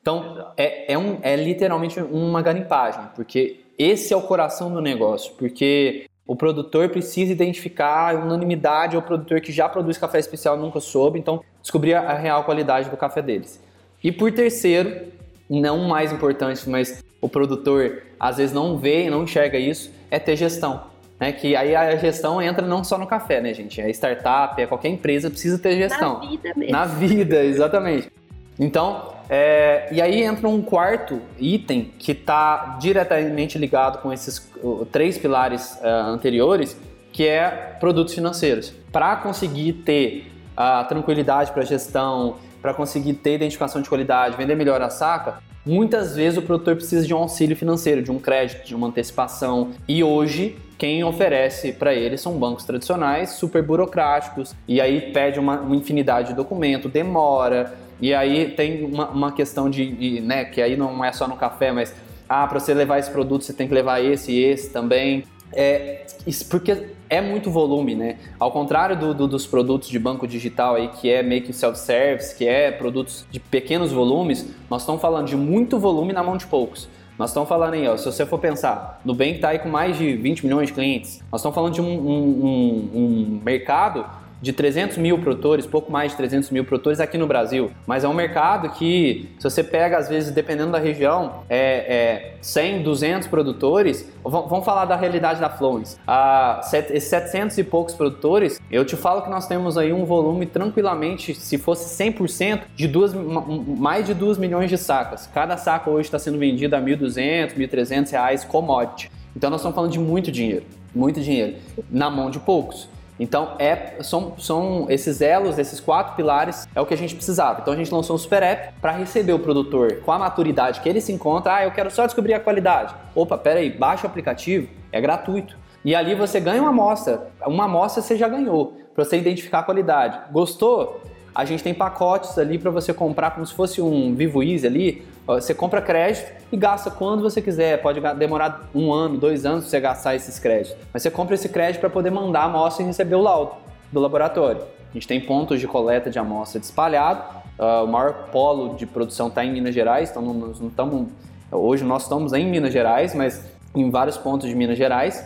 Então, é, é, um, é literalmente uma garimpagem, porque esse é o coração do negócio, porque o produtor precisa identificar a unanimidade, é o produtor que já produz café especial nunca soube, então descobrir a real qualidade do café deles. E por terceiro, não mais importante, mas o produtor às vezes não vê, não enxerga isso, é ter gestão. Né? Que aí a gestão entra não só no café, né, gente? É startup, é qualquer empresa precisa ter gestão. Na vida mesmo. Na vida, exatamente. Então, é, e aí entra um quarto item que está diretamente ligado com esses uh, três pilares uh, anteriores, que é produtos financeiros. Para conseguir ter a tranquilidade para gestão, para conseguir ter identificação de qualidade, vender melhor a saca, muitas vezes o produtor precisa de um auxílio financeiro, de um crédito, de uma antecipação. E hoje quem oferece para eles são bancos tradicionais, super burocráticos, e aí pede uma, uma infinidade de documento, demora, e aí tem uma, uma questão de, de, né, que aí não é só no café, mas ah, para você levar esse produto você tem que levar esse e esse também. É, porque é muito volume, né? Ao contrário do, do, dos produtos de banco digital aí, que é meio que self-service, que é produtos de pequenos volumes, nós estamos falando de muito volume na mão de poucos. Nós estamos falando aí, ó, se você for pensar, Nubank está aí com mais de 20 milhões de clientes. Nós estamos falando de um, um, um, um mercado de 300 mil produtores, pouco mais de 300 mil produtores aqui no Brasil. Mas é um mercado que, se você pega, às vezes, dependendo da região, é, é 100, 200 produtores. Vamos falar da realidade da Flowens. Ah, esses 700 e poucos produtores, eu te falo que nós temos aí um volume tranquilamente, se fosse 100%, de duas, mais de 2 milhões de sacas. Cada saca hoje está sendo vendido a 1.200, 1.300 reais commodity. Então nós estamos falando de muito dinheiro, muito dinheiro, na mão de poucos. Então, é, são, são esses elos, esses quatro pilares, é o que a gente precisava. Então, a gente lançou um super app para receber o produtor com a maturidade que ele se encontra. Ah, eu quero só descobrir a qualidade. Opa, peraí, baixa o aplicativo, é gratuito. E ali você ganha uma amostra. Uma amostra você já ganhou, para você identificar a qualidade. Gostou? A gente tem pacotes ali para você comprar como se fosse um Vivo Easy ali. Você compra crédito e gasta quando você quiser. Pode demorar um ano, dois anos para você gastar esses créditos. Mas você compra esse crédito para poder mandar a amostra e receber o laudo do laboratório. A gente tem pontos de coleta de amostra espalhado. Uh, o maior polo de produção está em Minas Gerais, então não Hoje nós estamos em Minas Gerais, mas em vários pontos de Minas Gerais.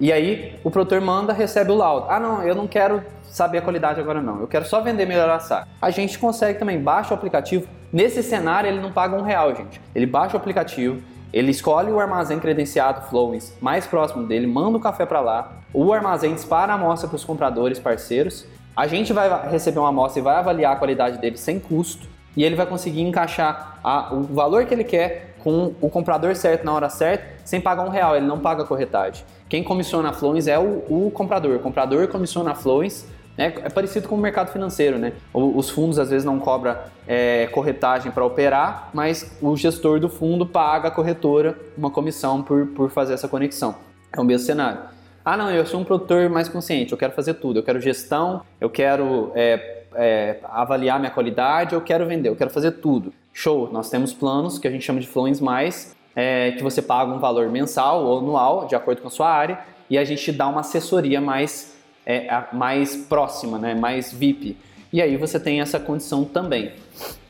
E aí o produtor manda, recebe o laudo. Ah, não, eu não quero saber a qualidade agora não. Eu quero só vender melhor açaí. A gente consegue também, baixa o aplicativo. Nesse cenário ele não paga um real, gente. Ele baixa o aplicativo, ele escolhe o armazém credenciado Flowings mais próximo dele, manda o café para lá, o armazém dispara a amostra para os compradores parceiros, a gente vai receber uma amostra e vai avaliar a qualidade dele sem custo e ele vai conseguir encaixar a, o valor que ele quer com o comprador certo na hora certa, sem pagar um real, ele não paga corretagem. Quem comissiona a é o, o comprador. O comprador comissiona a Flowings é, é parecido com o mercado financeiro, né? Os fundos às vezes não cobram é, corretagem para operar, mas o gestor do fundo paga a corretora uma comissão por, por fazer essa conexão. É o mesmo cenário. Ah, não, eu sou um produtor mais consciente, eu quero fazer tudo. Eu quero gestão, eu quero é, é, avaliar minha qualidade, eu quero vender, eu quero fazer tudo. Show, nós temos planos que a gente chama de Flowings Mais, é, que você paga um valor mensal ou anual, de acordo com a sua área, e a gente dá uma assessoria mais é, mais próxima, né, mais VIP. E aí você tem essa condição também.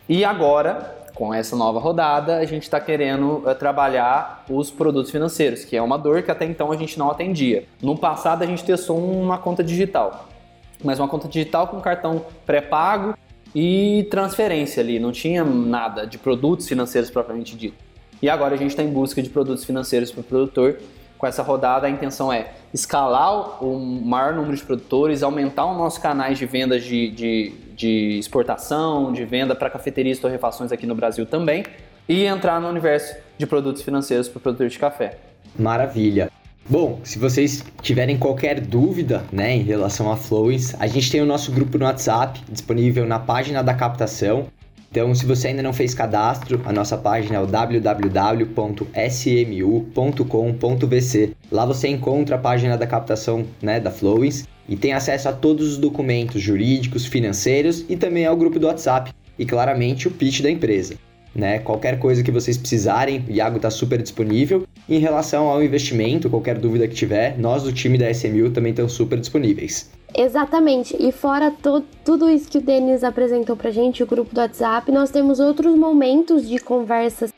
E agora, com essa nova rodada, a gente está querendo uh, trabalhar os produtos financeiros, que é uma dor que até então a gente não atendia. No passado a gente testou uma conta digital, mas uma conta digital com cartão pré-pago e transferência ali, não tinha nada de produtos financeiros propriamente dito. E agora a gente está em busca de produtos financeiros para o produtor com essa rodada, a intenção é escalar o maior número de produtores, aumentar os nossos canais de vendas de, de, de exportação, de venda para cafeterias e torrefações aqui no Brasil também, e entrar no universo de produtos financeiros para o produtor de café. Maravilha. Bom, se vocês tiverem qualquer dúvida né, em relação a Flowings, a gente tem o nosso grupo no WhatsApp disponível na página da captação. Então, se você ainda não fez cadastro, a nossa página é o www.smu.com.vc. Lá você encontra a página da captação né, da Flowings e tem acesso a todos os documentos jurídicos, financeiros e também ao grupo do WhatsApp e claramente o pitch da empresa. Né? Qualquer coisa que vocês precisarem, o Iago está super disponível. em relação ao investimento, qualquer dúvida que tiver, nós do time da SMU também estamos super disponíveis. Exatamente. E fora tudo isso que o Denis apresentou pra gente, o grupo do WhatsApp, nós temos outros momentos de conversas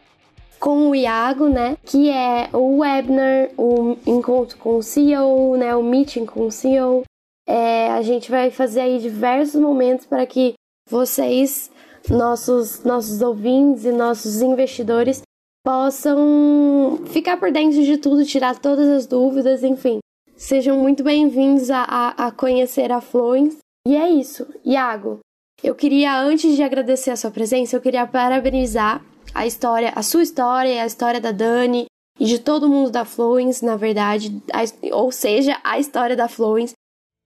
com o Iago, né? Que é o webinar, o encontro com o CEO, né? O meeting com o CEO. É, a gente vai fazer aí diversos momentos para que vocês, nossos, nossos ouvintes e nossos investidores, possam ficar por dentro de tudo, tirar todas as dúvidas, enfim. Sejam muito bem-vindos a, a, a, conhecer a Flowens. E é isso. Iago, eu queria, antes de agradecer a sua presença, eu queria parabenizar a história, a sua história, a história da Dani e de todo mundo da Flowens, na verdade, a, ou seja, a história da Flowens.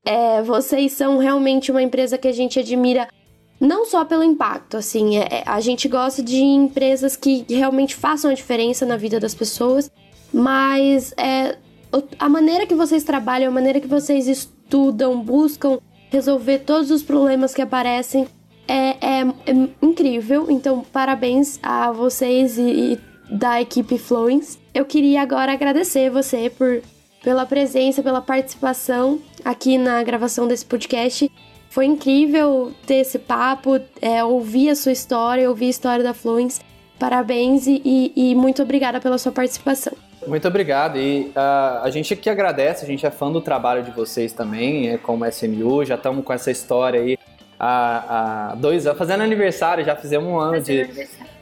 É, vocês são realmente uma empresa que a gente admira não só pelo impacto, assim, é, é a gente gosta de empresas que realmente façam a diferença na vida das pessoas, mas é, a maneira que vocês trabalham, a maneira que vocês estudam, buscam resolver todos os problemas que aparecem é, é, é incrível. Então, parabéns a vocês e, e da equipe Flowings. Eu queria agora agradecer você por pela presença, pela participação aqui na gravação desse podcast. Foi incrível ter esse papo, é, ouvir a sua história, ouvir a história da Flowings. Parabéns e, e, muito obrigada pela sua participação. Muito obrigado. E uh, a gente que agradece, a gente é fã do trabalho de vocês também, é, como SMU, já estamos com essa história aí há, há, dois anos, fazendo aniversário, já fizemos um ano de.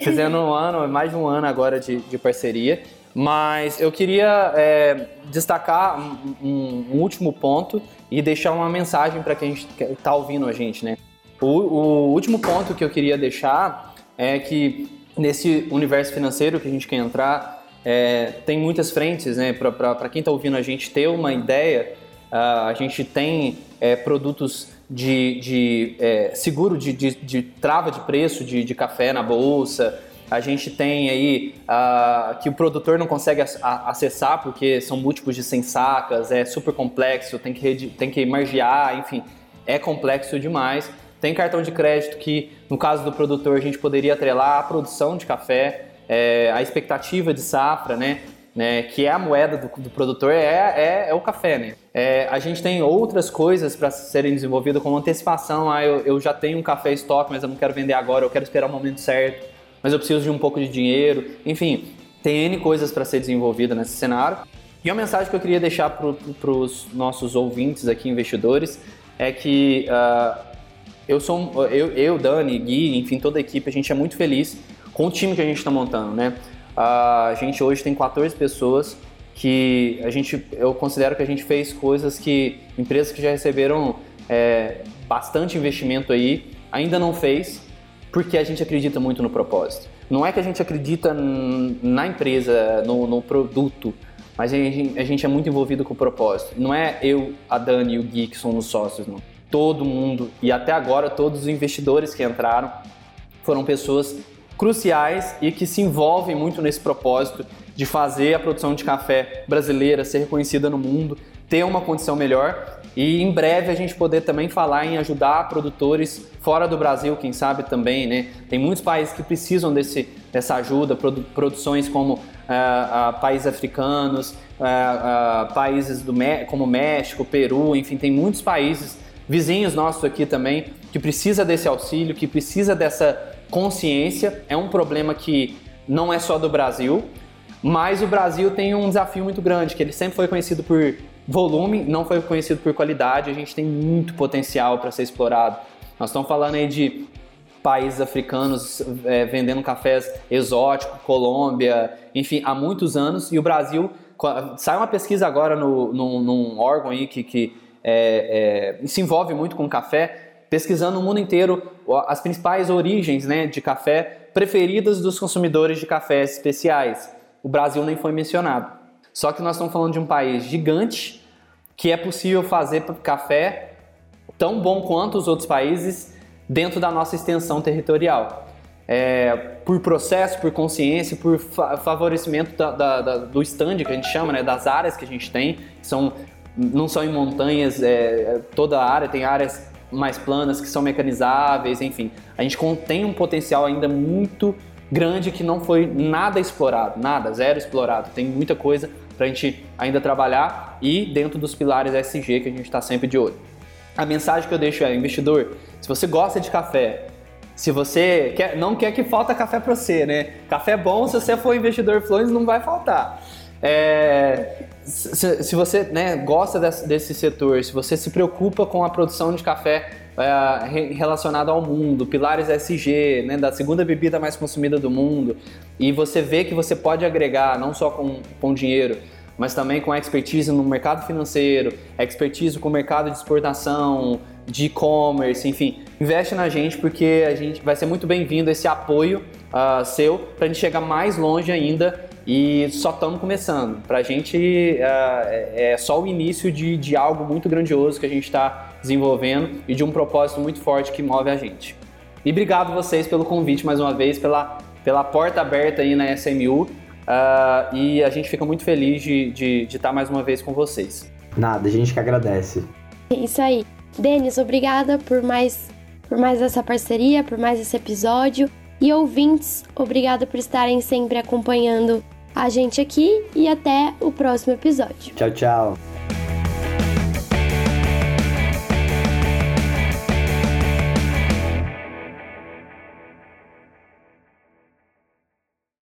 Fizendo um ano, mais de um ano agora de, de parceria. Mas eu queria é, destacar um, um, último ponto e deixar uma mensagem para quem está ouvindo a gente, né? O, o último ponto que eu queria deixar é que nesse universo financeiro que a gente quer entrar, é, tem muitas frentes, né? Para quem está ouvindo a gente ter uma ideia, a gente tem é, produtos de, de é, seguro de, de, de, trava de preço de, de, café na bolsa. A gente tem aí uh, que o produtor não consegue acessar porque são múltiplos de 100 sacas, é super complexo, tem que, tem que margear, enfim, é complexo demais. Tem cartão de crédito que, no caso do produtor, a gente poderia atrelar a produção de café é, a expectativa de safra, né? Né, que é a moeda do, do produtor, é, é, é, o café. Né? É, a gente tem outras coisas para serem desenvolvidas, como antecipação. Ah, eu, eu, já tenho um café estoque, mas eu não quero vender agora, eu quero esperar o momento certo, mas eu preciso de um pouco de dinheiro. Enfim, Tem N coisas para ser desenvolvida nesse cenário. E uma mensagem que eu queria deixar para os nossos ouvintes aqui, investidores, é que uh, eu sou eu, eu, Dani, Gui, enfim, toda a equipe, a gente é muito feliz com o time que a gente está montando, né? Uh, a gente hoje tem 14 pessoas que a gente, eu considero que a gente fez coisas que empresas que já receberam é, bastante investimento aí ainda não fez, porque a gente acredita muito no propósito. Não é que a gente acredita na empresa, no, no produto, mas a gente, a gente, é muito envolvido com o propósito. Não é eu, a Dani e o Gui que somos sócios, não. Todo mundo, e até agora todos os investidores que entraram foram pessoas cruciais e que se envolvem muito nesse propósito de fazer a produção de café brasileira ser reconhecida no mundo, ter uma condição melhor e em breve a gente poder também falar em ajudar produtores fora do Brasil, quem sabe também, né? Tem muitos países que precisam desse, dessa ajuda, produ produções como uh, uh, países africanos, uh, países do, como México, Peru, enfim, tem muitos países vizinhos nossos aqui também que precisa desse auxílio, que precisa dessa consciência. É um problema que não é só do Brasil, mas o Brasil tem um desafio muito grande, que ele sempre foi conhecido por volume, não foi conhecido por qualidade. A gente tem muito potencial para ser explorado. Nós estamos falando aí de países africanos é, vendendo cafés exóticos, Colômbia, enfim, há muitos anos. E o Brasil, sai uma pesquisa agora no, no, num órgão aí que, que é, é, se envolve muito com café, pesquisando no mundo inteiro as principais origens né, de café preferidas dos consumidores de cafés especiais o Brasil nem foi mencionado. Só que nós estamos falando de um país gigante que é possível fazer café tão bom quanto os outros países dentro da nossa extensão territorial. É, por processo, por consciência, por fa favorecimento da, da, da, do stand que a gente chama, né, das áreas que a gente tem, são, não são em montanhas, é, toda a área, tem áreas mais planas que são mecanizáveis, enfim. A gente tem um potencial ainda muito grande que não foi nada explorado, nada, zero explorado. Tem muita coisa para a gente ainda trabalhar e dentro dos pilares SG que a gente está sempre de olho. A mensagem que eu deixo é, investidor, se você gosta de café, se você quer, não quer que falta café para você, né? Café bom, se você for investidor Flores, não vai faltar. É, se, se, você né, gosta desse, desse setor, se você se preocupa com a produção de café é, relacionado ao mundo, pilares SG, né, da segunda bebida mais consumida do mundo, e você vê que você pode agregar não só com, com dinheiro, mas também com expertise no mercado financeiro, expertise com o mercado de exportação, de e-commerce, enfim, investe na gente porque a gente vai ser muito bem-vindo esse apoio uh, seu para a gente chegar mais longe ainda e só estamos começando. Para a gente uh, é só o início de, de algo muito grandioso que a gente está desenvolvendo e de um propósito muito forte que move a gente. E obrigado vocês pelo convite mais uma vez, pela, pela porta aberta aí na SMU. Uh, ah, e a gente fica muito feliz de, de, de estar mais uma vez com vocês. Nada, a gente que agradece. É isso aí. Denis, obrigada por mais, por mais essa parceria, por mais esse episódio. E ouvintes, obrigada por estarem sempre acompanhando a gente aqui e até o próximo episódio. Tchau, tchau.